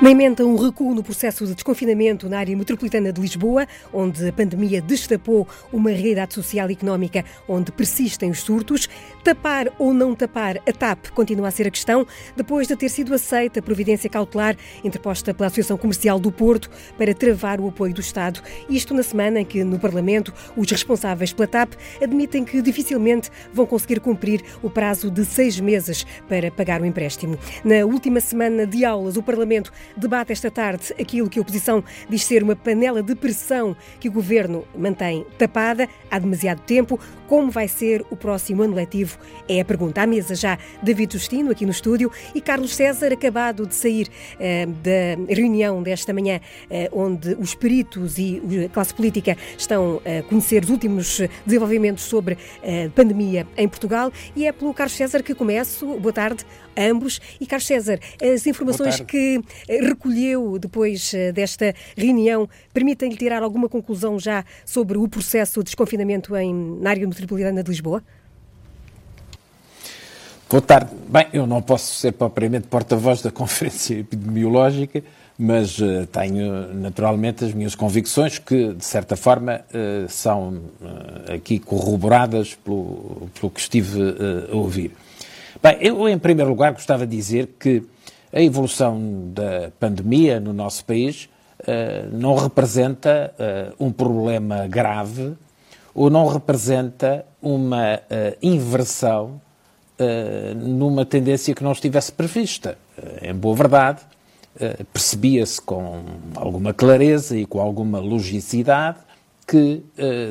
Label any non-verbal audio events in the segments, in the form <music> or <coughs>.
Na emenda, um recuo no processo de desconfinamento na área metropolitana de Lisboa, onde a pandemia destapou uma realidade social e económica onde persistem os surtos. Tapar ou não tapar a TAP continua a ser a questão, depois de ter sido aceita a providência cautelar interposta pela Associação Comercial do Porto para travar o apoio do Estado. Isto na semana em que, no Parlamento, os responsáveis pela TAP admitem que dificilmente vão conseguir cumprir o prazo de seis meses para pagar o empréstimo. Na última semana de aulas, o Parlamento debate esta tarde aquilo que a oposição diz ser uma panela de pressão que o governo mantém tapada há demasiado tempo. Como vai ser o próximo ano letivo? É a pergunta. À mesa já David Justino, aqui no estúdio, e Carlos César, acabado de sair uh, da reunião desta manhã, uh, onde os peritos e a classe política estão a conhecer os últimos desenvolvimentos sobre a pandemia em Portugal. E é pelo Carlos César que começo. Boa tarde a ambos. E Carlos César, as informações que recolheu depois eh, desta reunião permitem-lhe tirar alguma conclusão já sobre o processo de desconfinamento em, na área metropolitana de Lisboa? Boa tarde. Bem, eu não posso ser propriamente porta-voz da <laughs> Conferência Epidemiológica, mas uh, tenho naturalmente as minhas convicções que, de certa forma, uh, são uh, aqui corroboradas pelo, pelo que estive a ouvir. Bem, eu, em primeiro lugar, gostava de dizer que a evolução da pandemia no nosso país não representa um problema grave ou não representa uma uh, inversão numa tendência que não estivesse prevista. em boa verdade, percebia-se com alguma clareza e com alguma logicidade que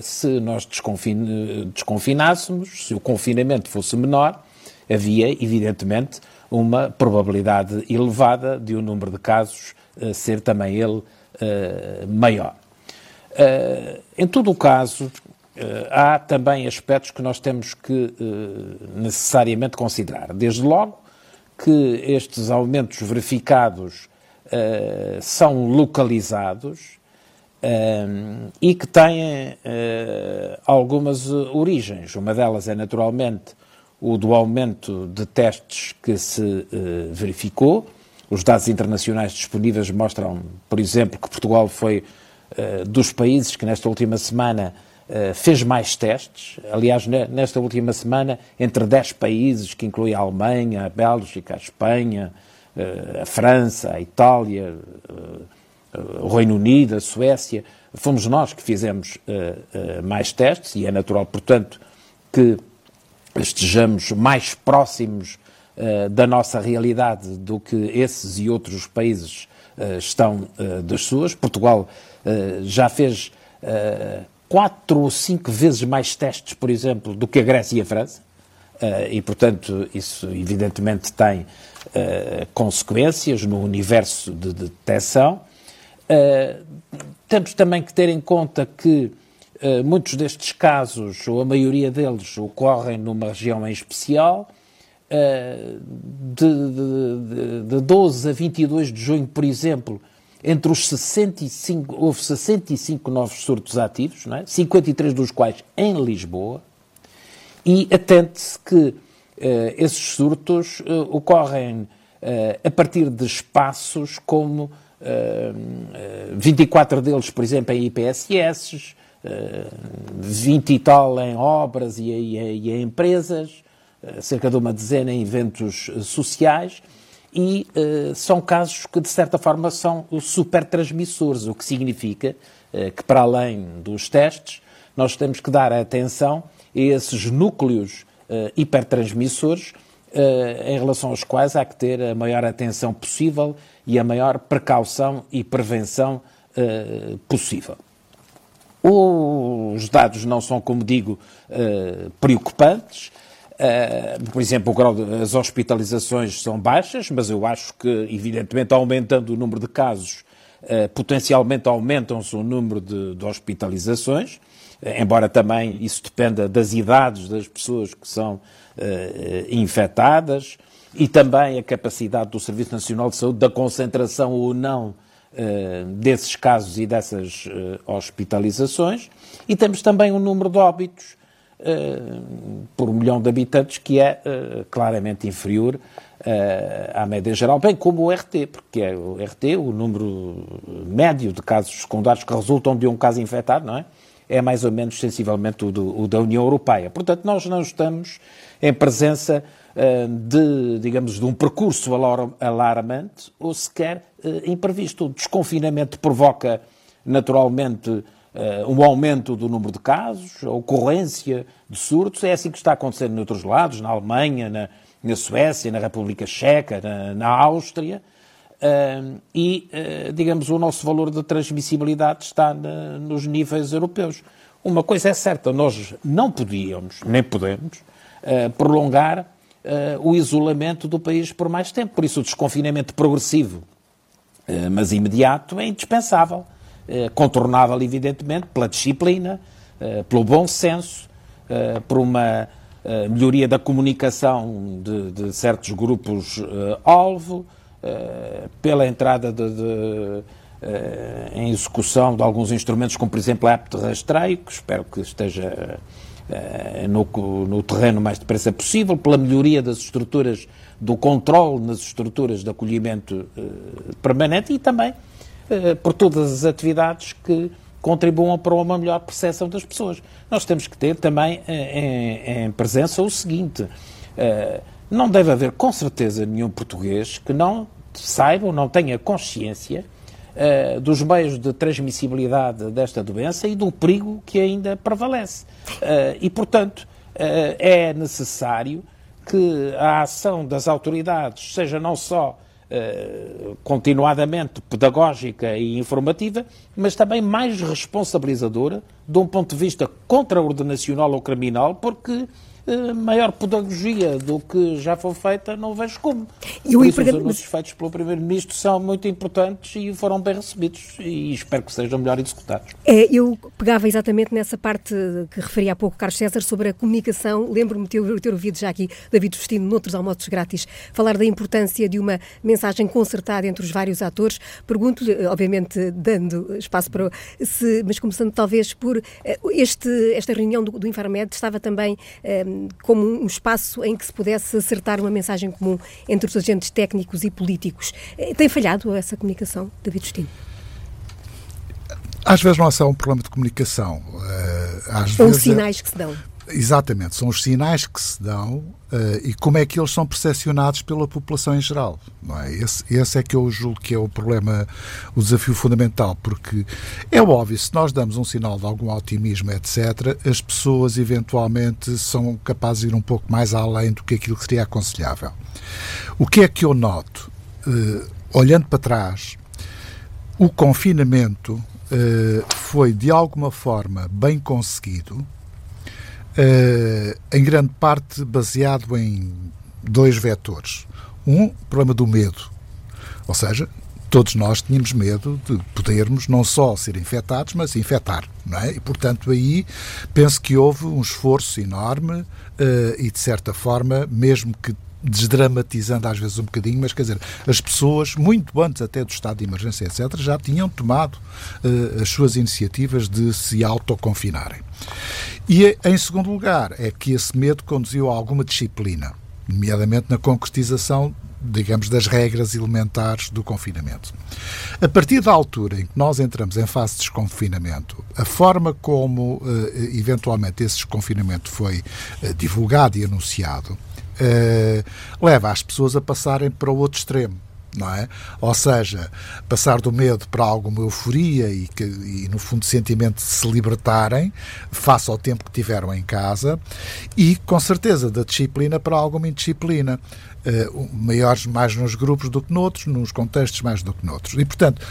se nós desconfin desconfinássemos, se o confinamento fosse menor, havia, evidentemente, uma probabilidade elevada de o um número de casos uh, ser também ele uh, maior. Uh, em todo o caso, há também aspectos que nós temos que necessariamente considerar. Desde logo que estes aumentos verificados são localizados e que têm algumas origens. Uma delas é naturalmente o do aumento de testes que se verificou. Os dados internacionais disponíveis mostram, por exemplo, que Portugal foi dos países que nesta última semana fez mais testes. Aliás, nesta última semana, entre 10 países, que inclui a Alemanha, a Bélgica, a Espanha, a França, a Itália, o Reino Unido, a Suécia, fomos nós que fizemos mais testes e é natural, portanto, que estejamos mais próximos da nossa realidade do que esses e outros países estão das suas. Portugal já fez quatro ou cinco vezes mais testes, por exemplo, do que a Grécia e a França. e, portanto, isso evidentemente tem consequências no universo de detecção. temos também que ter em conta que muitos destes casos, ou a maioria deles, ocorrem numa região em especial. Uh, de, de, de 12 a 22 de junho, por exemplo, entre os 65, houve 65 novos surtos ativos, não é? 53 dos quais em Lisboa, e atente-se que uh, esses surtos uh, ocorrem a partir de espaços como 24 deles, por exemplo, em IPSS, 20 e tal em obras e, e, e em empresas, cerca de uma dezena em eventos sociais, e uh, são casos que, de certa forma, são super transmissores, o que significa uh, que, para além dos testes, nós temos que dar atenção a esses núcleos uh, hipertransmissores em relação aos quais há que ter a maior atenção possível e a maior precaução e prevenção possível. Os dados não são, como digo, preocupantes. Uh, por exemplo, o grau de, as hospitalizações são baixas, mas eu acho que, evidentemente, aumentando o número de casos, uh, potencialmente aumentam-se o número de, de hospitalizações, embora também isso dependa das idades das pessoas que são infectadas e também a capacidade do Serviço Nacional de Saúde da concentração ou não uh, desses casos e dessas uh, hospitalizações, e temos também um número de óbitos uh, por um milhão de habitantes que é claramente inferior à média geral, bem como o RT, porque é o RT, o número médio de casos secundários que resultam de um caso infectado, não é? É mais ou menos sensivelmente o, do, o da União Europeia. Portanto, nós não estamos em presença de, digamos, de um percurso alarmante ou sequer imprevisto. O desconfinamento provoca, naturalmente, um aumento do número de casos, a ocorrência de surtos. É assim que está acontecendo noutros lados, na Alemanha, na, na Suécia, na República Checa, na, na Áustria. Uh, e, uh, digamos, o nosso valor de transmissibilidade está na, nos níveis europeus. Uma coisa é certa, nós não podíamos, nem podemos, uh, prolongar o isolamento do país por mais tempo. Por isso, o desconfinamento progressivo, mas imediato, é indispensável. Contornável, evidentemente, pela disciplina, pelo bom senso, por uma melhoria da comunicação de, de certos grupos-alvo, pela entrada de, de, em execução de alguns instrumentos, como por exemplo a app de rastreio, que espero que esteja no, no, terreno mais depressa possível, pela melhoria das estruturas do controle nas estruturas de acolhimento permanente e também por todas as atividades que contribuam para uma melhor percepção das pessoas. Nós temos que ter também eh, em, em presença o seguinte: uh, não deve haver, com certeza, nenhum português que não saiba ou não tenha consciência dos meios de transmissibilidade desta doença e do perigo que ainda prevalece. E, portanto, é necessário que a ação das autoridades seja não só eh, continuadamente pedagógica e informativa, mas também mais responsabilizadora de um ponto de vista contraordenacional ou criminal, porque maior pedagogia do que já foi feita, não vejo como. E o os anúncios feitos pelo Primeiro-Ministro são muito importantes e foram bem recebidos e espero que sejam melhor executados. É, eu pegava exatamente nessa parte que referia há pouco Carlos César sobre a comunicação. Lembro-me de ter, ter ouvido já aqui David Justino, noutros almoços grátis, falar da importância de uma mensagem concertada entre os vários atores. Pergunto-lhe, obviamente, dando espaço para. Se, mas começando talvez por eh, este, esta reunião do, do Infarmed, estava também. Um, como um espaço em que se pudesse acertar uma mensagem comum entre os agentes técnicos e políticos. Eh, tem falhado essa comunicação, David Justino? Às vezes não é só um problema de comunicação. Eh, às Ou vezes é sinais é... que se dão. Exatamente, são os sinais que se dão uh, e como é que eles são percepcionados pela população em geral. Não é? esse, esse é que eu julgo que é o problema, o desafio fundamental, porque é óbvio, se nós damos um sinal de algum otimismo, etc., as pessoas eventualmente são capazes de ir um pouco mais além do que aquilo que seria aconselhável. O que é que eu noto? Uh, olhando para trás, o confinamento uh, foi de alguma forma bem conseguido em grande parte baseado em dois vetores. Um, problema do medo, ou seja, todos nós tínhamos medo de podermos não só ser infectados, mas infectar. Não é? E, portanto, aí penso que houve um esforço enorme uh, e, de certa forma, mesmo que desdramatizando às vezes um bocadinho, mas quer dizer, as pessoas, muito antes até do estado de emergência, etc., já tinham tomado uh, as suas iniciativas de se autoconfinarem. E, em segundo lugar, é que esse medo conduziu a alguma disciplina, nomeadamente na concretização digamos, das regras elementares do confinamento. A partir da altura em que nós entramos em fase de desconfinamento, a forma como, uh, eventualmente, esse desconfinamento foi uh, divulgado e anunciado uh, leva as pessoas a passarem para o outro extremo. Não é? Ou seja, passar do medo para alguma euforia e, que, e, no fundo, sentimento de se libertarem face ao tempo que tiveram em casa e, com certeza, da disciplina para alguma indisciplina. Uh, maiores mais nos grupos do que noutros, nos contextos mais do que noutros. E, portanto,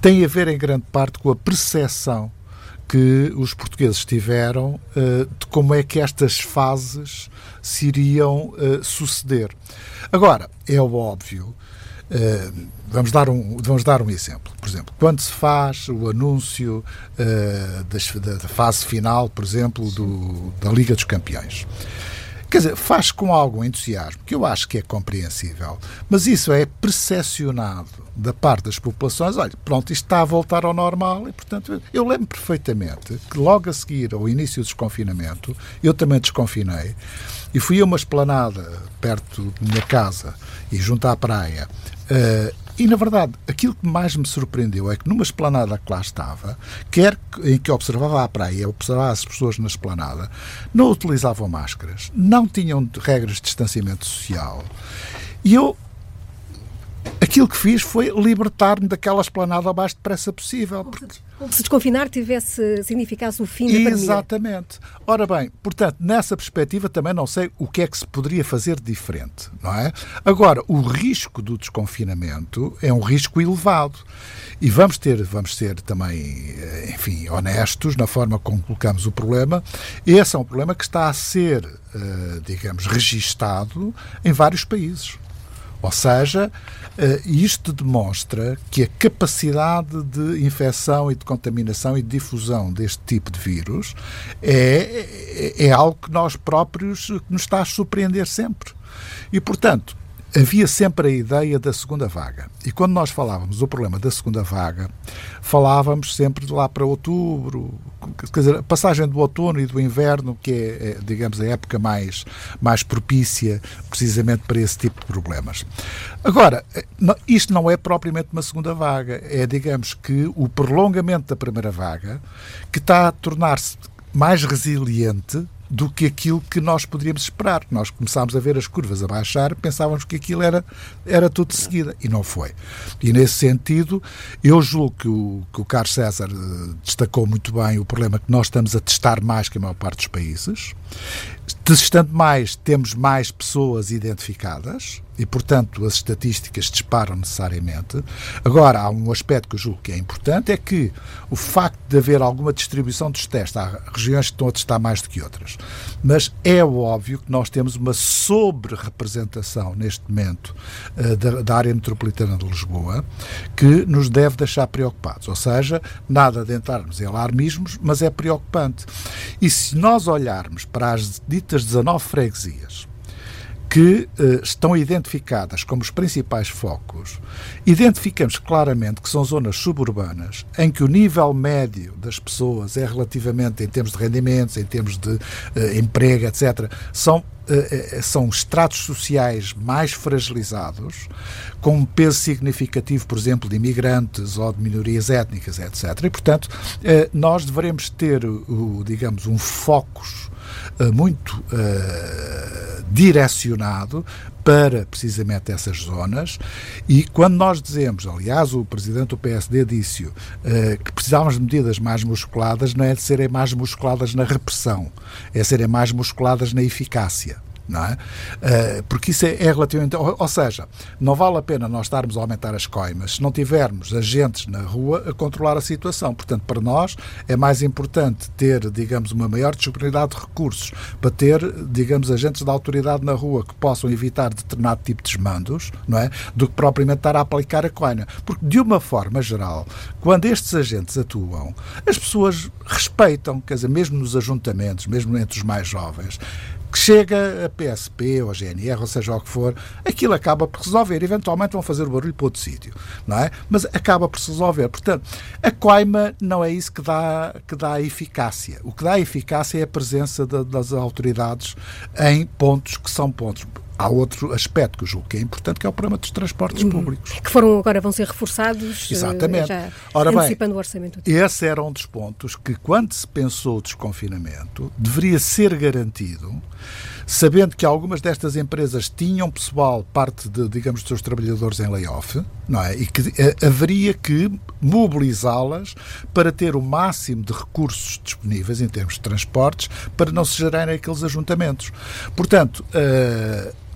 tem a ver em grande parte com a percepção que os portugueses tiveram uh, de como é que estas fases se iriam uh, suceder. Agora, é óbvio, uh, vamos, dar um, vamos dar um exemplo. Por exemplo, quando se faz o anúncio da, fase final, por exemplo, do, da Liga dos Campeões. Quer dizer, faz com algum entusiasmo, que eu acho que é compreensível, mas isso é percepcionado da parte das populações, olha, pronto, isto está a voltar ao normal e, portanto, eu lembro perfeitamente que logo a seguir ao início do desconfinamento, eu também desconfinei e fui a uma esplanada perto da minha casa e junto à praia. Uh, e, na verdade, aquilo que mais me surpreendeu é que numa esplanada que lá estava, quer em que observava a praia, observava as pessoas na esplanada, não utilizavam máscaras, não tinham regras de distanciamento social. E eu aquilo que fiz foi libertar-me daquela esplanada o mais depressa possível. Porque... Se desconfinar tivesse significasse o fim da pandemia. Exatamente. Ora bem, portanto, nessa perspectiva também não sei o que é que se poderia fazer diferente, não é? Agora, o risco do desconfinamento é um risco elevado. E vamos ter, vamos ser também, eh, enfim, honestos na forma como colocamos o problema. Esse é um problema que está a ser, eh, digamos, registado em vários países. Ou seja, eh, isto demonstra que a capacidade de infecção e de contaminação e de difusão deste tipo de vírus é, é, é algo que nós próprios nos está a surpreender sempre. E, portanto, havia sempre a ideia da segunda vaga. E quando nós falávamos do problema da segunda vaga, falávamos sempre de lá para outubro, quer dizer, a passagem do outono e do inverno, que é, é, digamos, a época mais, mais propícia precisamente para esse tipo de problemas. Agora, eh, isto não é propriamente uma segunda vaga, é, digamos, que o prolongamento da primeira vaga que está a tornar-se mais resiliente do que aquilo que nós poderíamos esperar. Nós começámos a ver as curvas a baixar, pensávamos que aquilo era, era tudo de seguida, e não foi. E nesse sentido, eu julgo que o, que o Carlos César eh, destacou muito bem o problema que nós estamos a testar mais que a maior parte dos países. Testando mais, temos mais pessoas identificadas, e, portanto, as estatísticas disparam necessariamente. Agora, há um aspecto que eu julgo que é importante, é que o facto de haver alguma distribuição dos testes, há regiões que estão a testar mais do que outras, mas é óbvio que nós temos uma sobre-representação neste momento uh, da, da, área metropolitana de Lisboa que nos deve deixar preocupados. Ou seja, nada de entrarmos em alarmismos, mas é preocupante. E se nós olharmos para as ditas 19 freguesias, que uh, estão identificadas como os principais focos, identificamos claramente que são zonas suburbanas em que o nível médio das pessoas é relativamente, em termos de rendimentos, em termos de uh, emprego, etc., são uh, são estratos sociais mais fragilizados, com um peso significativo, por exemplo, de imigrantes ou de minorias étnicas, etc. E, portanto, nós devemos ter, o, digamos, um focus muito direcionado para precisamente essas zonas. E quando nós dizemos, aliás, o presidente do PSD disse uh, que precisávamos de medidas mais musculadas, não é de serem mais musculadas na repressão, é serem mais musculadas na eficácia não é? Uh, porque isso é, é relativamente. Ou, ou, seja, não vale a pena nós estarmos a aumentar as coimas se não tivermos agentes na rua a controlar a situação. Portanto, para nós é mais importante ter, digamos, uma maior disponibilidade de recursos para ter, digamos, agentes da autoridade na rua que possam evitar determinado tipo de desmandos, não é? Do que propriamente estar a aplicar a coina. Porque, de uma forma geral, quando estes agentes atuam, as pessoas respeitam, quer dizer, mesmo nos ajuntamentos, mesmo entre os mais jovens, que chega a PSP ou a GNR, ou seja o que for, aquilo acaba por resolver. Eventualmente vão fazer o barulho para outro sítio, não é? Mas acaba por se resolver. Portanto, a coima não é isso que dá, que dá eficácia. O que dá eficácia é a presença de, das autoridades em pontos que são pontos há outro aspecto que eu julgo que é importante, que é o problema dos transportes uhum. públicos. Que foram agora vão ser reforçados, eh, Exatamente. já Ora antecipando bem, o orçamento. Esse era um dos pontos que, quando se pensou o desconfinamento, deveria ser garantido, sabendo que algumas destas empresas tinham pessoal, parte de, digamos, dos seus trabalhadores em layoff, não é? E que eh, haveria que mobilizá-las para ter o máximo de recursos disponíveis em termos de transportes para não se gerarem aqueles ajuntamentos. Portanto, uh,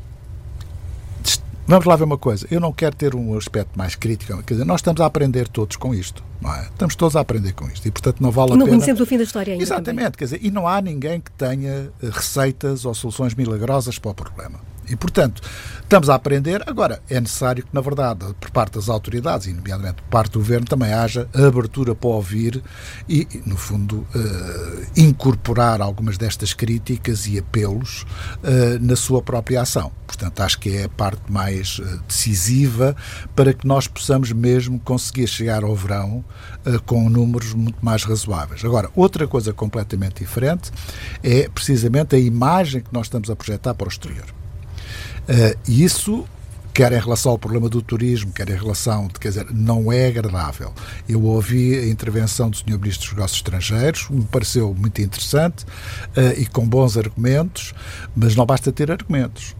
Vamos lá ver uma coisa. Eu não quero ter um aspecto mais crítico. Quer dizer, nós estamos a aprender todos com isto. Não é? Estamos todos a aprender com isto. E, portanto, não vale a não pena. Não conhecemos o fim da história ainda. Exatamente. Também. Quer dizer, e não há ninguém que tenha eh, receitas ou soluções milagrosas para o problema. E, portanto, estamos a aprender. Agora, é necessário que, na verdade, por parte das autoridades, e nomeadamente por parte do governo, também haja abertura para ouvir e, no fundo, uh, incorporar algumas destas críticas e apelos uh, na sua própria ação. Portanto, acho que é a parte mais uh, decisiva para que nós possamos mesmo conseguir chegar ao verão com números muito mais razoáveis. Agora, outra coisa completamente diferente é precisamente a imagem que nós estamos a projetar para o exterior. Uh, isso quer em relação ao problema do turismo, quer em relação, quer dizer, não é agradável. Eu ouvi a intervenção do Sr. Ministro dos Negócios Estrangeiros, me pareceu muito interessante uh, e com bons argumentos, mas não basta ter argumentos.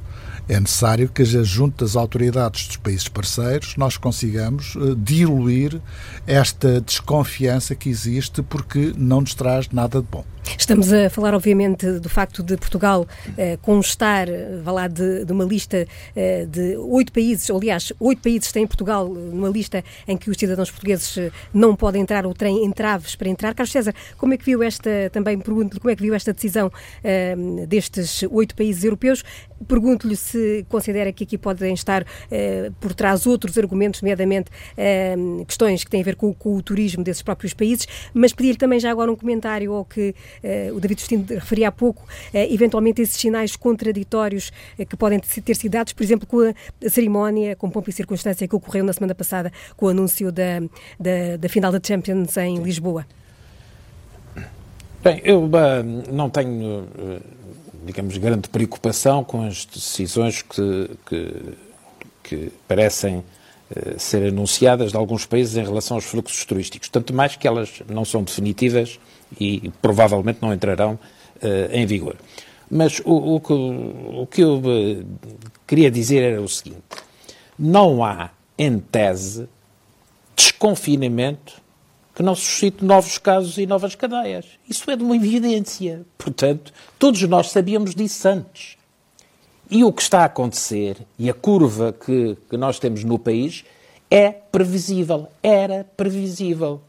É necessário que, junto das autoridades dos países parceiros, nós consigamos uh, diluir esta desconfiança que existe porque não nos traz nada de bom. Estamos a falar, obviamente, do facto de Portugal eh, constar, vá lá, de, de uma lista eh, de oito países, aliás, oito países têm Portugal numa lista em que os cidadãos portugueses eh, não podem entrar ou têm entraves para entrar. Carlos César, como é que viu esta, também pergunto-lhe, como é que viu esta decisão eh, destes oito países europeus? Pergunto-lhe se considera que aqui podem estar eh, por trás outros argumentos, nomeadamente eh, questões que têm a ver com, com o turismo desses próprios países, mas pedir-lhe também já agora um comentário ao que uh, o David Justino referia há pouco, uh, eventualmente esses sinais contraditórios uh, que podem ter sido dados, por exemplo, com a cerimónia, com pompa e circunstância que ocorreu na semana passada com o anúncio da, da, da final da Champions em Lisboa? Bem, eu não tenho, digamos, grande preocupação com as decisões que, que, que parecem ser anunciadas de alguns países em relação aos fluxos turísticos, tanto mais que elas não são definitivas e provavelmente não entrarão uh, em vigor. Mas o, o, que, o que eu uh, queria dizer era o seguinte: não há, em tese, desconfinamento que não suscite novos casos e novas cadeias. Isso é de uma evidência. Portanto, todos nós sabíamos disso antes. E o que está a acontecer, e a curva que, que nós temos no país, é previsível, era previsível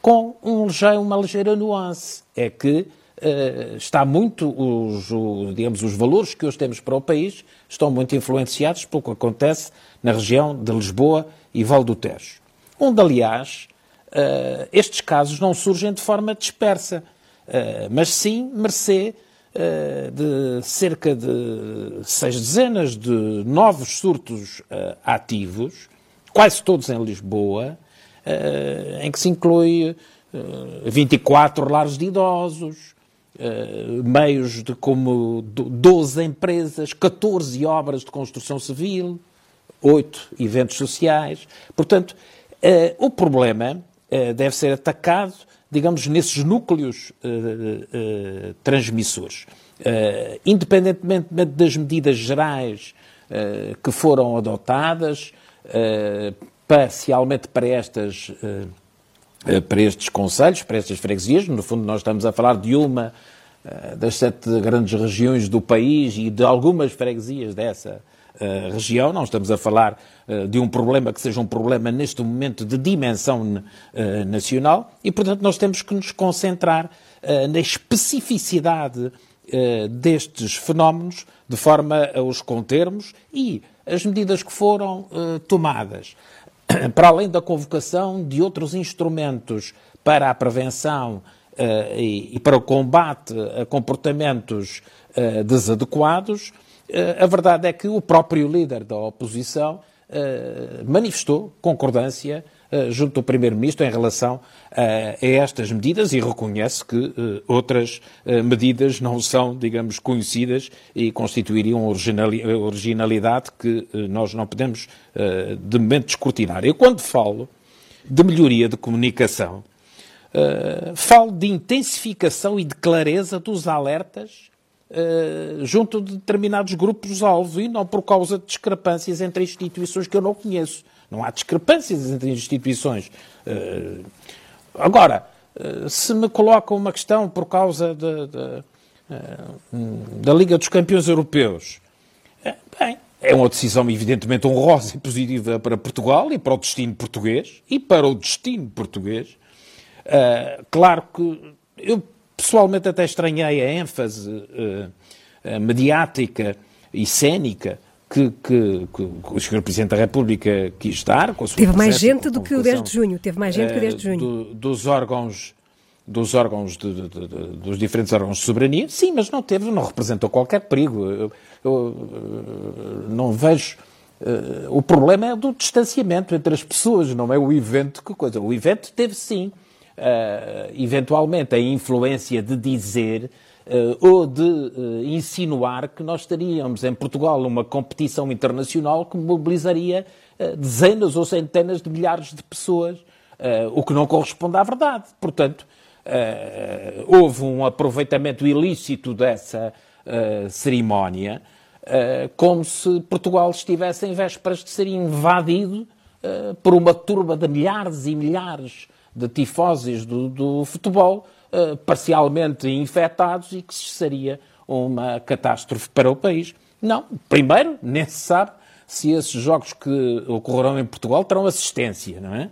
com um uma ligeira nuance. É que uh, está muito, os, o, digamos, os valores que hoje temos para o país estão muito influenciados pelo que acontece na região de Lisboa e Val do Tejo, onde, aliás, uh, estes casos não surgem de forma dispersa, uh, mas sim mercê de cerca de seis dezenas de novos surtos ativos, quase todos em Lisboa, uh, em que se inclui uh, eh, 24 lares de idosos, uh, meios de como 12 empresas, 14 obras de construção civil, 8 eventos sociais. Portanto, o problema deve ser atacado, digamos, nesses núcleos transmissores. independentemente das medidas gerais que foram adotadas, parcialmente para estas eh, para estes conselhos, para estas freguesias. No fundo, nós estamos a falar de uma eh, das sete grandes regiões do país e de algumas freguesias dessa uh, região. Não estamos a falar uh, de um problema que seja um problema neste momento de dimensão uh, nacional e, portanto, nós temos que nos concentrar na especificidade destes fenómenos de forma a os contermos e as medidas que foram tomadas <coughs> para além da convocação de outros instrumentos para a prevenção uh, e, e, para o combate a comportamentos uh, desadequados, a verdade é que o próprio líder da oposição manifestou concordância eh, junto do Primeiro-Ministro em relação eh, a estas medidas e reconhece que eh, outras medidas não são, digamos, conhecidas e constituiriam originalidade que nós não podemos de momento descortinar. Eu, quando falo de melhoria de comunicação, falo de intensificação e de clareza dos alertas Uh, junto de determinados grupos-alvo e não por causa de discrepâncias entre instituições que eu não conheço. Não há discrepâncias entre instituições. Eh, agora, eh, se me colocam uma questão por causa de, de, eh, da Liga dos Campeões Europeus, bem, é uma decisão evidentemente honrosa e positiva para Portugal e para o destino português e para o destino português. claro que eu pessoalmente até estranhei a ênfase mediática e cénica que, que, que, o Sr. Presidente da República quis dar. Com a sua Teve mais gente do que o 10 de junho. Teve mais gente que o 10 de junho. Do, dos órgãos dos órgãos de, de, de, dos diferentes órgãos de soberania, sim, mas não teve, não representou qualquer perigo. Eu, eu não vejo. Uh, o problema é do distanciamento entre as pessoas, não é o evento que coisa. O evento teve sim, uh, eventualmente, a influência de dizer uh, ou de insinuar que nós estaríamos em Portugal numa competição internacional que mobilizaria dezenas ou centenas de milhares de pessoas, o que não corresponde à verdade. Portanto, uh, houve um aproveitamento ilícito dessa uh, cerimónia, uh, como se Portugal estivesse em vésperas de ser invadido por uma turba de milhares e milhares tifoses do, do futebol, parcialmente infectados e que seria uma catástrofe para o país. Não, primeiro, nem se sabe se esses jogos que ocorrerão em Portugal terão assistência, não é?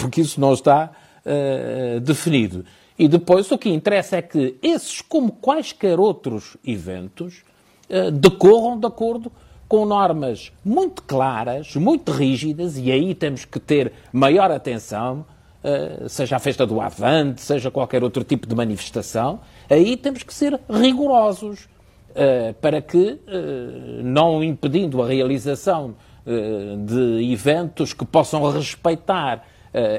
Porque isso não está uh, definido. E depois o que interessa é que esses, como quaisquer outros eventos, eh, decorram de acordo com normas muito claras, muito rígidas, e aí temos que ter maior atenção, seja a festa do Avante, seja qualquer outro tipo de manifestação, aí temos que ser rigorosos eh, para que, não impedindo a realização de eventos que possam respeitar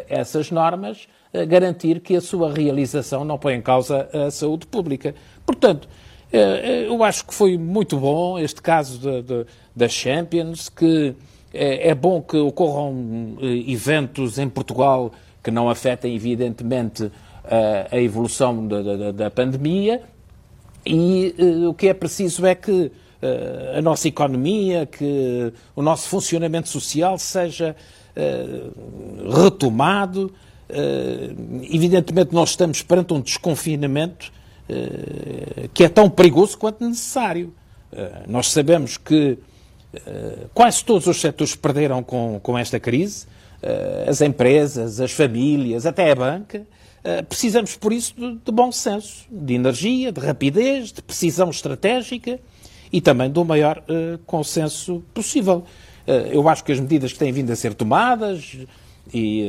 essas normas, garantir que a sua realização não põe em causa a saúde pública. Portanto, eh, eh, eu acho que foi muito bom este caso da Champions, que é, bom que ocorram eh, eventos em Portugal que não afetem, evidentemente, a evolução da, da, da pandemia, e o que é preciso é que a nossa economia, que o nosso funcionamento social seja retomado, evidentemente, nós estamos perante um desconfinamento que é tão perigoso quanto necessário. Nós sabemos que quase todos os setores perderam com, com esta crise, as empresas, as famílias, até a banca. precisamos, por isso, de, de bom senso, de energia, de rapidez, de precisão estratégica e também do maior consenso possível. eu acho que as medidas que têm vindo a ser tomadas, e,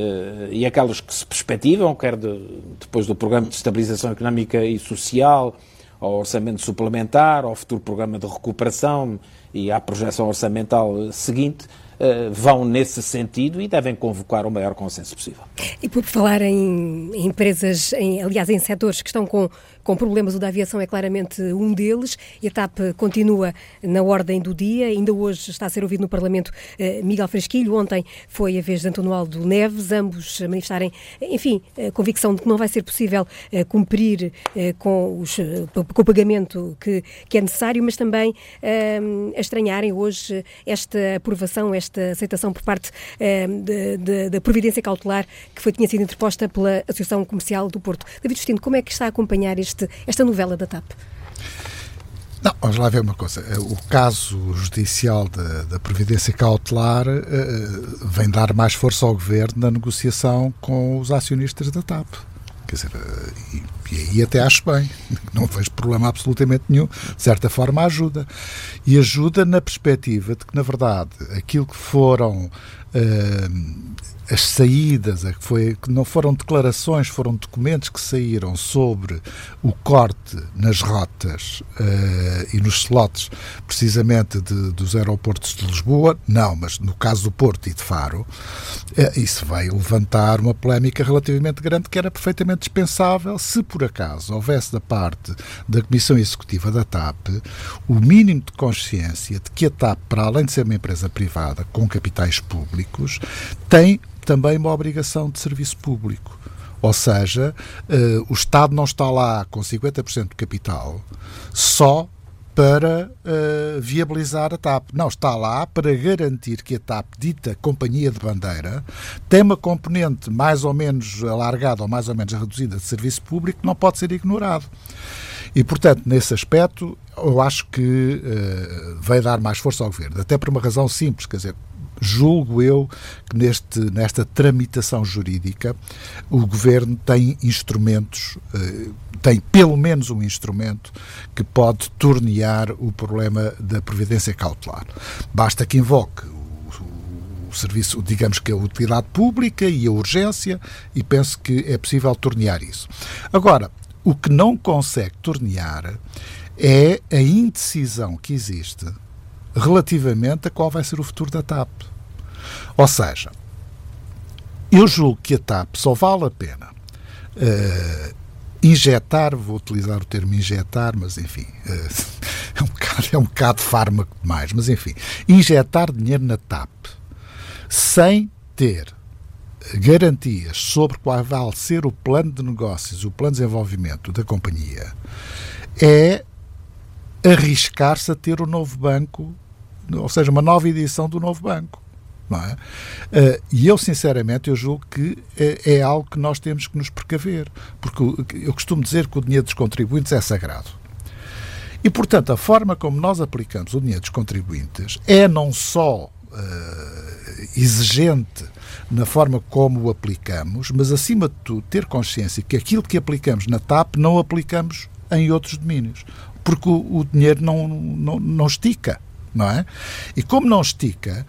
e aquelas que se perspectivam, quer de, depois do Programa de Estabilização Económica e Social, ao Orçamento Suplementar, ao futuro Programa de Recuperação e à projeção orçamental seguinte, uh, vão nesse sentido e devem convocar o maior consenso possível. E por falar em empresas, em, aliás, em setores que estão com com problemas. O da aviação é claramente um deles e a TAP continua na ordem do dia. Ainda hoje está a ser ouvido no Parlamento eh, Miguel Fresquilho. Ontem foi a vez de António Aldo Neves, ambos manifestarem, enfim, a convicção de que não vai ser possível eh, cumprir eh, com, os, com o pagamento que, que é necessário, mas também a estranharem hoje esta aprovação, esta aceitação por parte da providência cautelar que foi, tinha sido interposta pela Associação Comercial do Porto. David Justino, como é que está a acompanhar este este, esta novela da TAP? Não, vamos lá ver uma coisa. O caso judicial da, da Previdência Cautelar uh, vem dar mais força ao Governo na negociação com os acionistas da TAP. Quer dizer, e, e, aí até acho bem. <laughs> Não vejo problema absolutamente nenhum. De certa forma, ajuda. E ajuda na perspectiva de que, na verdade, aquilo que foram. Uh, as saídas, que, foi, que não foram declarações, foram documentos que saíram sobre o corte nas rotas uh, e nos slots, precisamente de, dos aeroportos de Lisboa, não, mas no caso do Porto e de Faro, uh, isso vai levantar uma polémica relativamente grande que era perfeitamente dispensável se por acaso houvesse da parte da Comissão Executiva da TAP o mínimo de consciência de que a TAP, para além de ser uma empresa privada com capitais públicos, tem também uma obrigação de serviço público. Ou seja, uh, o Estado não está lá com 50% de capital só para uh, viabilizar a TAP. Não, está lá para garantir que a TAP, dita companhia de bandeira, tem uma componente mais ou menos alargada ou mais ou menos reduzida de serviço público que não pode ser ignorado. E, portanto, nesse aspecto, eu acho que uh, vai dar mais força ao Governo. Até por uma razão simples, quer dizer, julgo eu que neste, nesta tramitação jurídica o Governo tem instrumentos, eh, tem pelo menos um instrumento que pode tornear o problema da previdência cautelar. Basta que invoque o serviço, digamos que a utilidade pública e a urgência, e penso que é possível tornear isso. Agora, o que não consegue tornear é a indecisão que existe relativamente a qual vai ser o futuro da TAP. Ou seja, eu julgo que a TAP só vale a pena uh, injetar, vou utilizar o termo injetar, mas enfim, uh, <laughs> é, um bocado, é um bocado fármaco demais, mas enfim, injetar dinheiro na TAP sem ter garantias sobre qual vai ser o plano de negócios, o plano de desenvolvimento da companhia, é arriscar-se a ter o novo banco, ou seja, uma nova edição do novo banco. Não é? Uh, e eu, sinceramente, eu julgo que é, é, algo que nós temos que nos precaver, porque eu costumo dizer que o dinheiro dos contribuintes é sagrado. E, portanto, a forma como nós aplicamos o dinheiro dos contribuintes é não só uh, exigente na forma como o aplicamos, mas, acima de tudo, ter consciência que aquilo que aplicamos na TAP não aplicamos em outros domínios, porque o, o dinheiro não, não, não estica não é? E como não estica,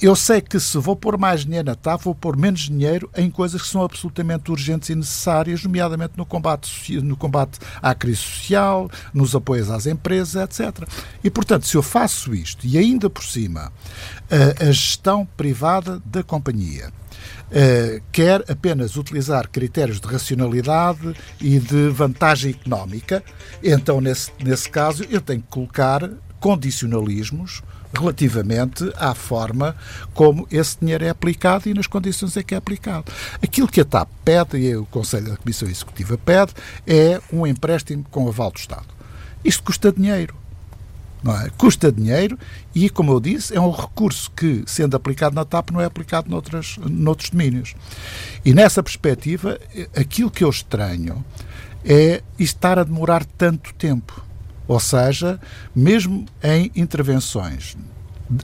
eu sei que se vou pôr mais dinheiro na TAP, vou pôr menos dinheiro em coisas que são absolutamente urgentes e necessárias, nomeadamente no combate, no combate à crise social, nos apoios às empresas, etc. E, portanto, se eu faço isto e ainda por cima a, a gestão privada da companhia Uh, quer apenas utilizar critérios de racionalidade e de vantagem económica, então, nesse, nesse caso, eu tenho que colocar condicionalismos relativamente à forma como esse dinheiro é aplicado e nas condições em que é aplicado. Aquilo que a TAP pede, e o Conselho da Comissão Executiva pede, é um empréstimo com aval do Estado. Isto custa dinheiro. É? Custa dinheiro e, como eu disse, é um recurso que, sendo aplicado na TAP, não é aplicado noutras, noutros domínios. E nessa perspectiva, aquilo que eu estranho é estar a demorar tanto tempo. Ou seja, mesmo em intervenções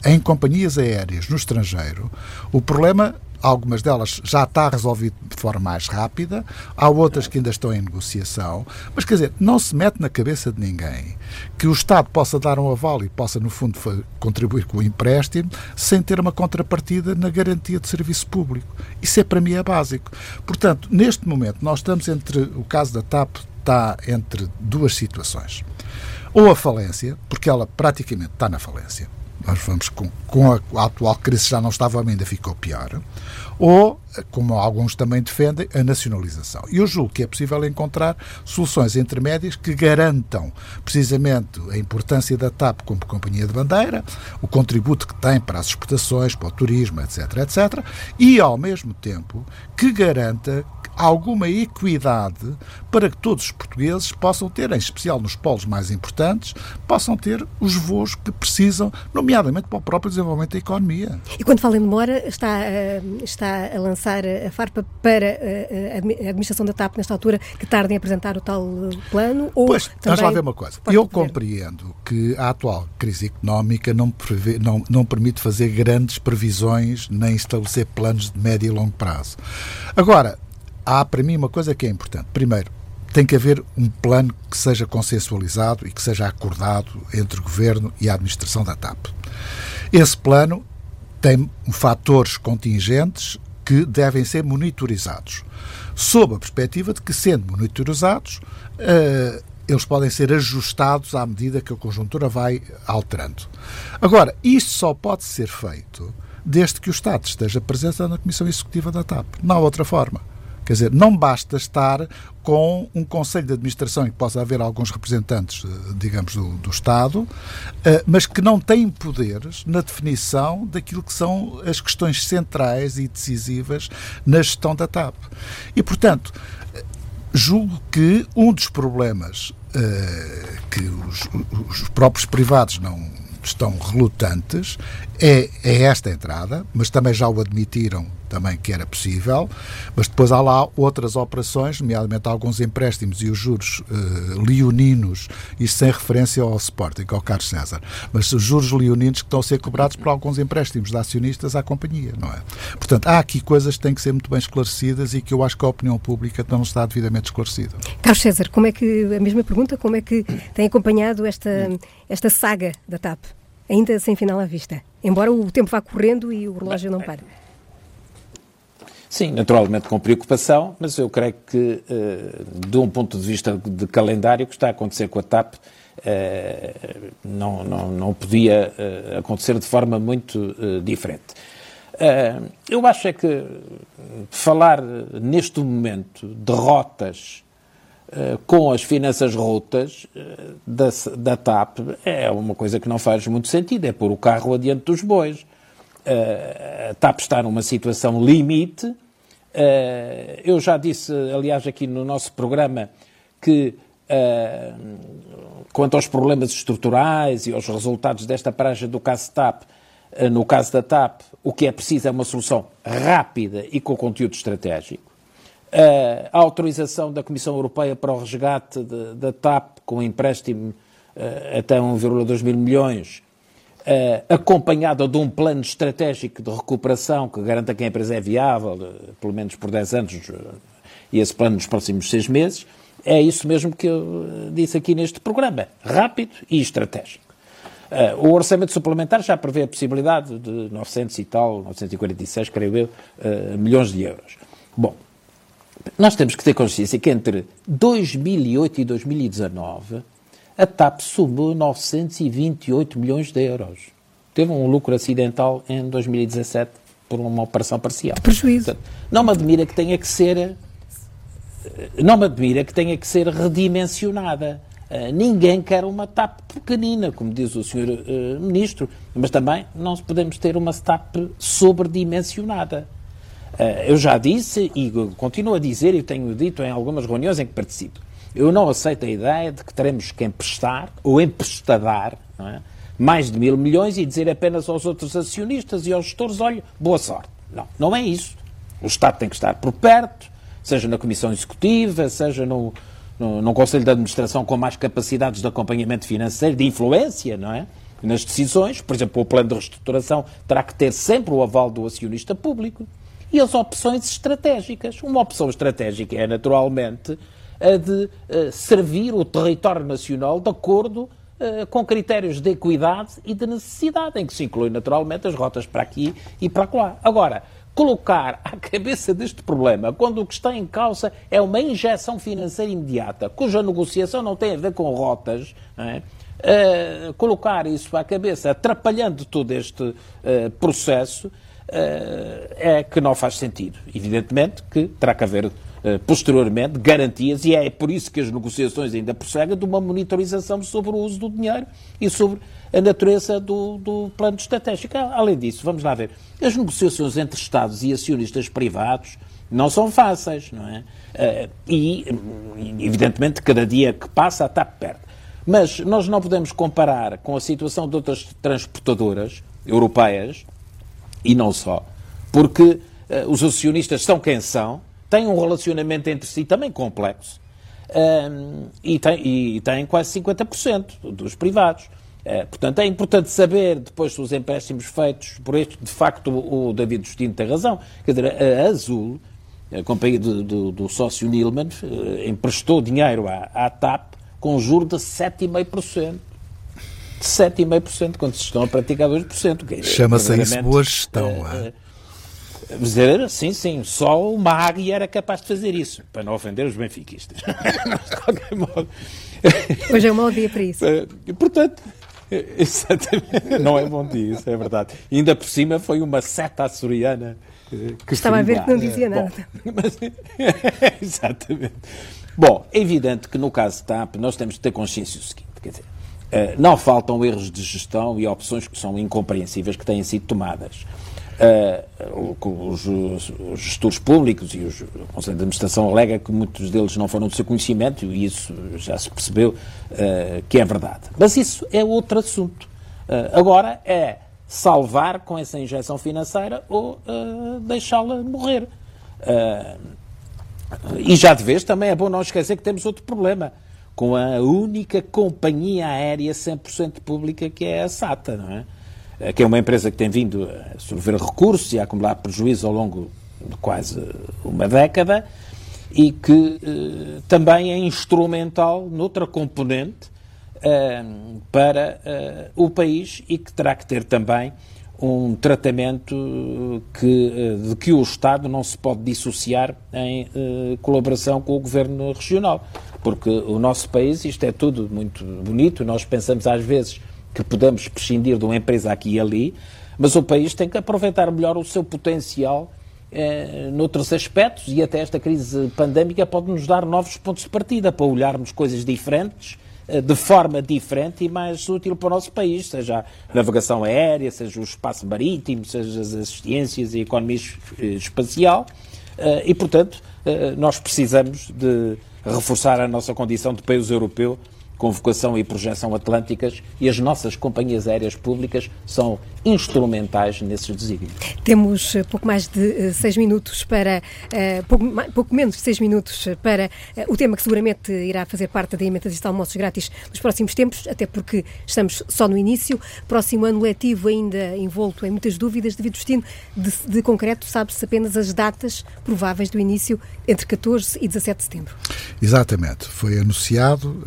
em companhias aéreas no estrangeiro, o problema algumas delas já está resolvido de forma mais rápida, há outras que ainda estão em negociação, mas quer dizer, não se mete na cabeça de ninguém que o Estado possa dar um aval e possa, no fundo, contribuir com o empréstimo sem ter uma contrapartida na garantia de serviço público. Isso é para mim é básico. Portanto, neste momento, nós estamos entre, o caso da TAP está entre duas situações ou a falência, porque ela praticamente está na falência, nós vamos com, com a, a, atual crise já não estava, ainda ficou pior, ou, como alguns também defendem, a nacionalização. E eu julgo que é possível encontrar soluções intermédias que garantam precisamente a importância da TAP como companhia de bandeira, o contributo que tem para as exportações, para o turismo, etc., etc., e, ao mesmo tempo, que garanta alguma equidade para que todos os portugueses possam ter, em especial nos polos mais importantes, possam ter os voos que precisam, nomeadamente para o próprio desenvolvimento da economia. E quando fala em demora, está, eh, está a lançar a farpa para eh, a administração da TAP nesta altura que tarde em apresentar o tal plano? Ou pois, vamos lá ver uma coisa. Eu compreendo que a atual crise económica não, prevê, não, não permite fazer grandes previsões nem estabelecer planos de médio e longo prazo. Agora, há para mim uma coisa que é importante. Primeiro, tem que haver um plano que seja consensualizado e que seja acordado entre o governo e a administração da TAP. Esse plano tem fatores contingentes que devem ser monitorizados, sob a perspectiva de que, sendo monitorizados, uh, eles podem ser ajustados à medida que a conjuntura vai alterando. Agora, isto só pode ser feito desde que o Estado esteja presente na Comissão Executiva da TAP. Não há outra forma. Quer dizer, não basta estar com um Conselho de Administração em que possa haver alguns representantes, eh, digamos, do, do Estado, eh, mas que não têm poderes na definição daquilo que são as questões centrais e decisivas na gestão da TAP. E, portanto, julgo que um dos problemas que os, os, próprios privados não estão relutantes é, é esta entrada, mas também já o admitiram também que era possível, mas depois há lá outras operações, nomeadamente alguns empréstimos e os juros uh, leoninos, isto sem referência ao Sporting, ao Carlos César, mas os juros leoninos que estão a ser cobrados por alguns empréstimos de acionistas à companhia, não é? Portanto, há aqui coisas que têm que ser muito bem esclarecidas e que eu acho que a opinião pública não está devidamente esclarecida. Carlos César, como é que, a mesma pergunta, como é que tem acompanhado esta, esta saga da TAP? Ainda sem final à vista, embora o tempo vá correndo e o relógio não pare. Sim, naturalmente com preocupação, mas eu creio que, eh, de um ponto de vista de calendário, o que está a acontecer com a TAP eh, não, não, não podia eh, acontecer de forma muito diferente. Eu acho é que falar neste momento de rotas com as finanças rotas da, da TAP é uma coisa que não faz muito sentido, é pôr o carro adiante dos bois a TAP está numa situação limite. eu já disse, aliás, aqui no nosso programa, que quanto aos problemas estruturais e aos resultados desta paragem do caso TAP, no caso da TAP, o que é preciso é uma solução rápida e com conteúdo estratégico. A autorização da Comissão Europeia para o resgate da TAP com empréstimo até 1,2 mil milhões Uh, acompanhada de um plano estratégico de recuperação que garanta que a empresa é viável, uh, pelo menos por 10 anos, uh, e esse plano nos próximos seis meses, é isso mesmo que eu disse aqui neste programa, rápido e estratégico. o orçamento suplementar já prevê a possibilidade de 900 e tal, 946, creio eu, milhões de euros. Bom, nós temos que ter consciência que entre 2008 e 2019 a TAP subiu 928 milhões de euros. Teve um lucro acidental em 2017 por uma operação parcial. Prejuízo. Portanto, não me admira que tenha que ser eh, não me admira que tenha que ser redimensionada. Uh, ninguém quer uma TAP pequenina, como diz o Sr. Uh, Ministro, mas também não podemos ter uma TAP sobredimensionada. Uh, eu já disse e continuo a dizer, e tenho dito em algumas reuniões em que participo, eu não aceito a ideia de que teremos que emprestar ou emprestadar é? mais de mil milhões e dizer apenas aos outros acionistas e aos gestores: olha, boa sorte. Não, não é isso. O Estado tem que estar por perto, seja na Comissão Executiva, seja no, no, no Conselho de Administração com mais capacidades de acompanhamento financeiro, de influência, não é? Nas decisões, por exemplo, o plano de reestruturação terá que ter sempre o aval do acionista público. E as opções estratégicas. Uma opção estratégica é, naturalmente, a de eh, servir o território nacional de acordo eh, com critérios de equidade e de necessidade, em que se inclui naturalmente as rotas para aqui e para lá. Agora, colocar à <laughs> cabeça deste problema, quando o que está em causa é uma injeção financeira imediata, cuja negociação não tem a ver com rotas, é? uh, colocar isso à cabeça, atrapalhando todo este uh, processo, uh, é que não faz sentido. Evidentemente que terá que haver posteriormente garantias, e é por isso que as negociações ainda prosseguem, de uma monitorização sobre o uso do dinheiro e sobre a natureza do, do plano estratégico. Além disso, vamos lá ver, as negociações entre Estados e acionistas privados não são fáceis, não é? Eh, e, evidentemente, cada dia que passa está perto. Mas nós não podemos comparar com a situação de outras transportadoras europeias, e não só, porque uh, os acionistas são quem são, têm um relacionamento entre si também complexo um, e, tem, e têm quase 50% dos privados. Uh, portanto, é importante saber, depois dos empréstimos feitos por este, de facto, o, David Justino tem razão. Quer dizer, a Azul, a companhia do, do, do sócio Nilman, uh, emprestou dinheiro à, à TAP com juro de 7,5%. De 7,5%, quando se estão a praticar 2%. É Chama-se isso boa gestão. Uh, dizer, sim, sim, só o Magui era capaz de fazer isso, para não ofender os benfiquistas. <laughs> Mas, de qualquer modo. Hoje é um mau dia para isso. Eh, portanto, exatamente, não é bom dia, isso é verdade. E ainda por cima foi uma seta açoriana. Eh, que Estava a ver que não dizia nada. Bom, <laughs> mas, <laughs> exatamente. Bom, é evidente que no caso TAP nós temos de ter consciência do seguinte, quer dizer, eh, não faltam erros de gestão e opções que são incompreensíveis que têm sido tomadas. Uh, os, os, gestores públicos e os, o Conselho de Administração alega que muitos deles não foram do seu conhecimento e isso já se percebeu uh, que é verdade. Mas isso é outro assunto. Uh, agora é salvar com essa injeção financeira ou deixá-la morrer. E já de vez também é bom não esquecer que temos outro problema, com a única companhia aérea 100% pública que é a SATA, não é? Eh, que é uma empresa que tem vindo a sofrer recursos e a acumular prejuízos ao longo de quase uma década e que eh, também é instrumental noutra componente eh, para eh, o país e que terá que ter também um tratamento que, eh, de que o Estado não se pode dissociar em eh, colaboração com o Governo Regional. Porque o nosso país, isto é tudo muito bonito, nós pensamos às vezes que podemos prescindir de uma empresa aqui e ali, mas o país tem que aproveitar melhor o seu potencial eh, noutros aspectos e até esta crise pandémica pode nos dar novos pontos de partida para olharmos coisas diferentes eh, de forma diferente e mais útil para o nosso país, seja a navegação aérea, seja o espaço marítimo, seja as assistências e a economia eh, espacial. Eh, e, portanto, nós precisamos de reforçar a nossa condição de país europeu com vocação e projeção atlânticas e as nossas companhias aéreas públicas são instrumentais nesses desígnios. Temos eh, pouco mais de uh, seis minutos para, uh, pouco, pouco, menos de seis minutos para uh, o tema que seguramente irá fazer parte da emenda de almoços grátis nos próximos tempos, até porque estamos só no início. Próximo ano letivo ainda envolto em muitas dúvidas devido ao destino de, de concreto, sabe-se apenas as datas prováveis do início entre 14 e 17 de setembro. Exatamente. Foi anunciado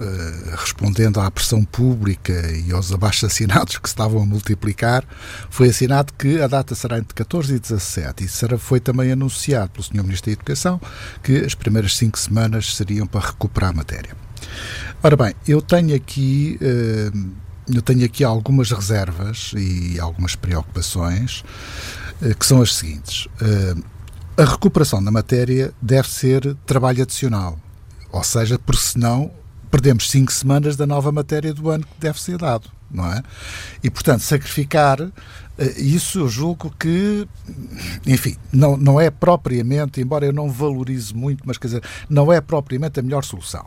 respondendo à pressão pública e aos abaixo-assinados que estavam a multiplicar, foi assinado que a data será entre 14 e 17 e será, foi também anunciado pelo Sr. Ministro da Educação que as primeiras cinco semanas seriam para recuperar a matéria. Ora bem, eu tenho aqui. Eh, eu tenho aqui algumas reservas e algumas preocupações eh, que são as seguintes. Eh, a recuperação da matéria deve ser trabalho adicional, ou seja, porque senão perdemos cinco semanas da nova matéria do ano que deve ser dado, não é? E, portanto, sacrificar isso eu julgo que, enfim, não, não é propriamente, embora eu não valorize muito, mas quer dizer, não é propriamente a melhor solução.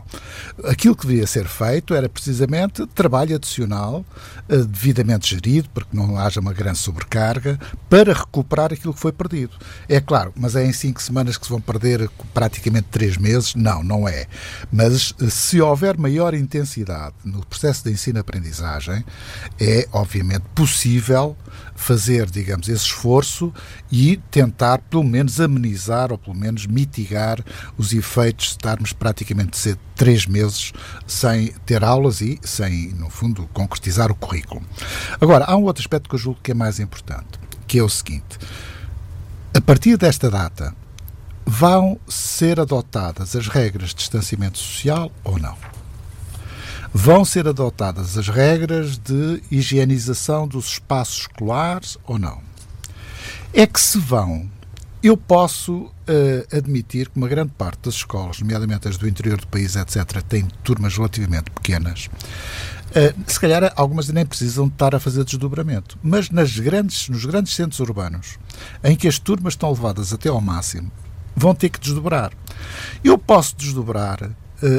Aquilo que devia ser feito era precisamente trabalho adicional, eh, devidamente gerido, para que não haja uma grande sobrecarga, para recuperar aquilo que foi perdido. É claro, mas é em cinco semanas que se vão perder praticamente três meses? Não, não é. Mas eh, se houver maior intensidade no processo de ensino-aprendizagem, é obviamente possível fazer, digamos, esse esforço e tentar, pelo menos, amenizar ou pelo menos mitigar os efeitos de estarmos praticamente três meses sem ter aulas e sem, no fundo, concretizar o currículo. Agora, há um outro aspecto que eu julgo que é mais importante, que é o seguinte. A partir desta data, vão ser adotadas as regras de distanciamento social ou não? Vão ser adotadas as regras de higienização dos espaços escolares ou não? É que se vão, eu posso uh, admitir que uma grande parte das escolas, nomeadamente as do interior do país, etc., têm turmas relativamente pequenas. Uh, se calhar algumas nem precisam de estar a fazer desdobramento, mas nas grandes, nos grandes centros urbanos, em que as turmas estão levadas até ao máximo, vão ter que desdobrar. Eu posso desdobrar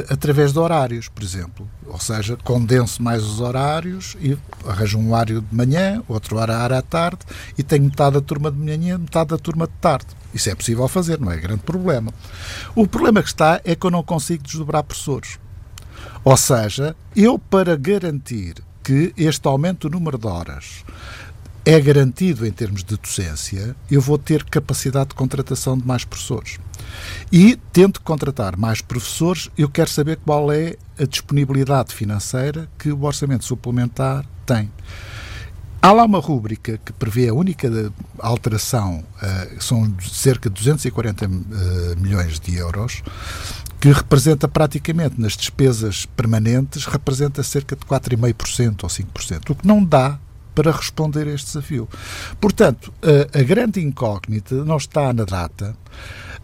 através de horários, por exemplo. Ou seja, condenso mais os horários e arranjo um horário de manhã, outro horário à tarde e tenho metade da turma de manhã, metade da turma de tarde. Isso é possível fazer, não é grande problema. O problema que está é que eu não consigo desdobrar professores. Ou seja, eu para garantir que este aumento do número de horas é garantido em termos de docência, eu vou ter capacidade de contratação de mais professores. E, tendo contratar mais professores, eu quero saber qual é a disponibilidade financeira que o orçamento suplementar tem. Há lá uma rúbrica que prevê a única alteração, uh, são cerca de 240 uh, eh, milhões de euros, que representa praticamente nas despesas permanentes, representa cerca de 4,5% ou 5%, o que não dá para responder a este desafio. Portanto, a, grande incógnita não está na data,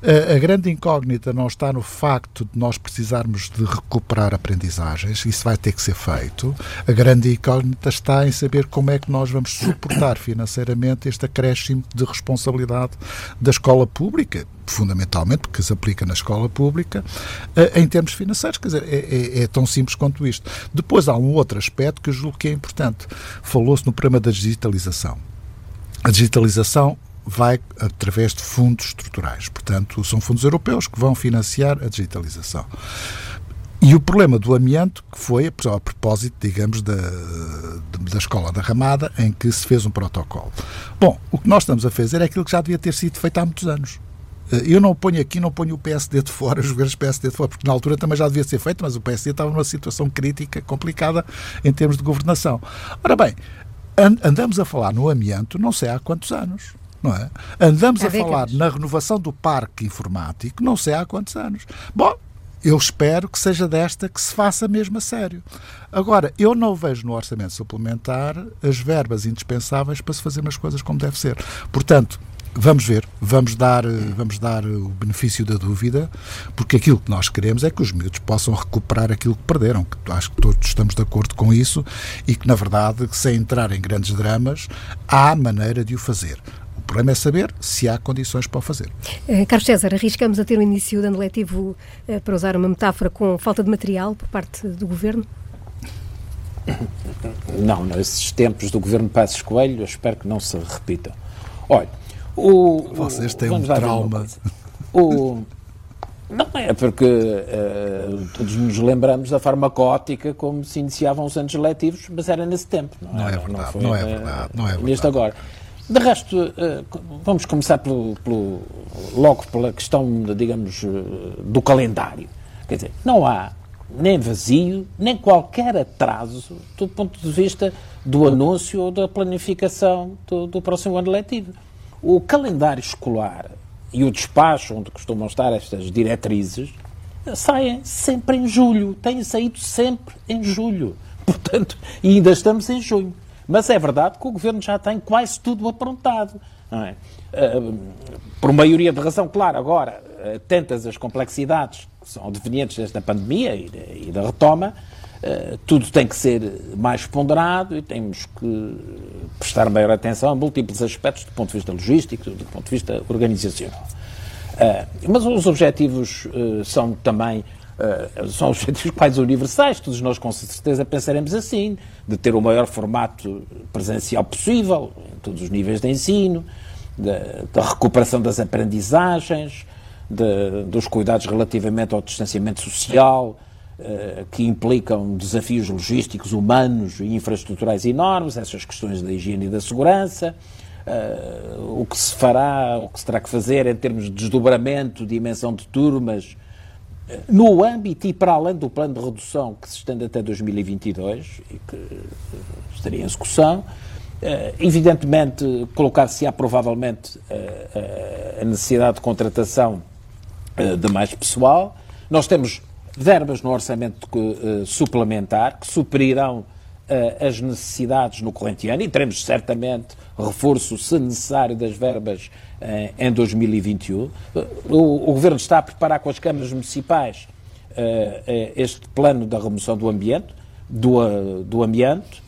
a, grande incógnita não está no facto de nós precisarmos de recuperar aprendizagens, isso vai ter que ser feito. A grande incógnita está em saber como é que nós vamos suportar <coughs> financeiramente este acréscimo de responsabilidade da escola pública, fundamentalmente porque se aplica na escola pública, em termos financeiros. Quer dizer, é, é, é tão simples quanto isto. Depois há um outro aspecto que eu julgo que é importante. Falou-se no problema da digitalização. A digitalização vai através de fundos estruturais. Portanto, são fundos europeus que vão financiar a digitalização. E o problema do amianto, que foi a propósito, digamos, da, da Escola da Ramada, em que se fez um protocolo. Bom, o que nós estamos a fazer é aquilo que já devia ter sido feito há muitos anos. Eh, eu não ponho aqui, não ponho o PSD de fora, <laughs> os governos PSD de fora, porque na altura também já devia ser feito, mas o PSD estava numa situação crítica, complicada, em termos de governação. Ora bem, andamos a falar no amianto não sei há quantos anos. Não é? Andamos a falar na renovação do parque informático não sei há quantos anos. Bom, eu espero que seja desta que se faça mesmo a sério. Agora, eu não vejo no orçamento suplementar as verbas indispensáveis para se fazer umas coisas como deve ser. Portanto, Vamos ver, vamos dar, vamos dar o benefício da dúvida, porque aquilo que nós queremos é que os miúdos possam recuperar aquilo que perderam, que acho que todos estamos de acordo com isso e que, na verdade, sem entrar em grandes dramas, há maneira de o fazer. O problema é saber se há condições para o fazer. Uh, Carlos César, arriscamos a ter o início de ano letivo, uh, para usar uma metáfora, com falta de material por parte do Governo? Não, nesses tempos do Governo Passos Coelho, eu espero que não se repitam. Olha, o, Vocês têm um trauma. O, não é porque uh, todos nos lembramos da farmacótica como se iniciavam os anos letivos, mas era nesse tempo. Não, não é, verdade, não, foi, não é verdade. Não é verdade. Neste agora. De resto, uh, vamos começar pelo, pelo, logo pela questão, digamos, do calendário. Quer dizer, não há nem vazio, nem qualquer atraso do ponto de vista do anúncio ou da planificação do, do próximo ano letivo. O calendário escolar e o despacho onde costumam estar estas diretrizes saem sempre em julho, têm saído sempre em julho. Portanto, ainda estamos em junho. Mas é verdade que o Governo já tem quase tudo aprontado. É? Uh, por maioria de razão, claro, agora, atentas às complexidades que são devenientes desta pandemia e, da retoma, uh, tudo tem que ser mais ponderado e temos que prestar maior atenção a múltiplos aspectos do ponto de vista logístico, do ponto de vista organizacional. Mas os objetivos são também uh, são objetivos <laughs> quase universais, todos nós com certeza pensaremos assim, de ter o maior formato presencial possível, em todos os níveis de ensino, da recuperação das aprendizagens, de, dos cuidados relativamente ao distanciamento social, uh, que implicam desafios logísticos, humanos e infraestruturais enormes, essas questões da higiene e da segurança, uh, o que se fará, o que se terá que fazer em termos de desdobramento, dimensão de turmas, no âmbito e para além do plano de redução que se estende até 2022 e que estaria em execução, Uh, evidentemente, colocar-se-á provavelmente uh, a necessidade de contratação eh, de mais pessoal. Nós temos verbas no orçamento suplementar que suprirão as necessidades no corrente ano e teremos certamente reforço, se necessário, das verbas uh, em 2021. O, o, Governo está a preparar com as câmaras municipais este plano da remoção do ambiente, do, do amianto,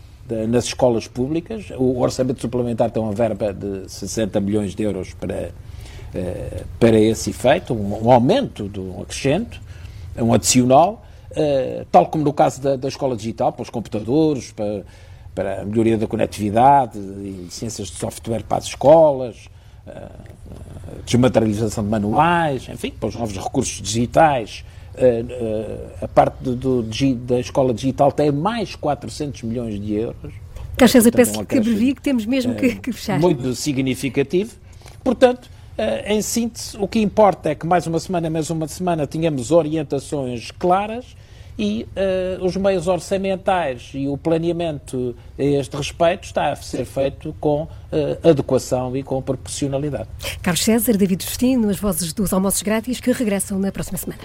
nas escolas públicas. O orçamento suplementar tem uma verba de 60 milhões de euros para eh, para esse efeito, um, um aumento, um acrescento, um adicional, tal como no caso da, da, escola digital, para os computadores, para, para a melhoria da conectividade e licenças de software para as escolas, uh, desmaterialização de manuais, enfim, para os novos recursos digitais. A parte do, do, da escola digital tem mais 400 milhões de euros. Carlos César, peço que abrevi, que temos mesmo que, que fechar. Muito significativo. Portanto, em síntese, o que importa é que mais uma semana, mais uma semana, tenhamos orientações claras e uh, os meios orçamentais e o planeamento a este respeito está a ser feito com uh, adequação e com proporcionalidade. Carlos César, David Justino, as vozes dos almoços grátis que regressam na próxima semana.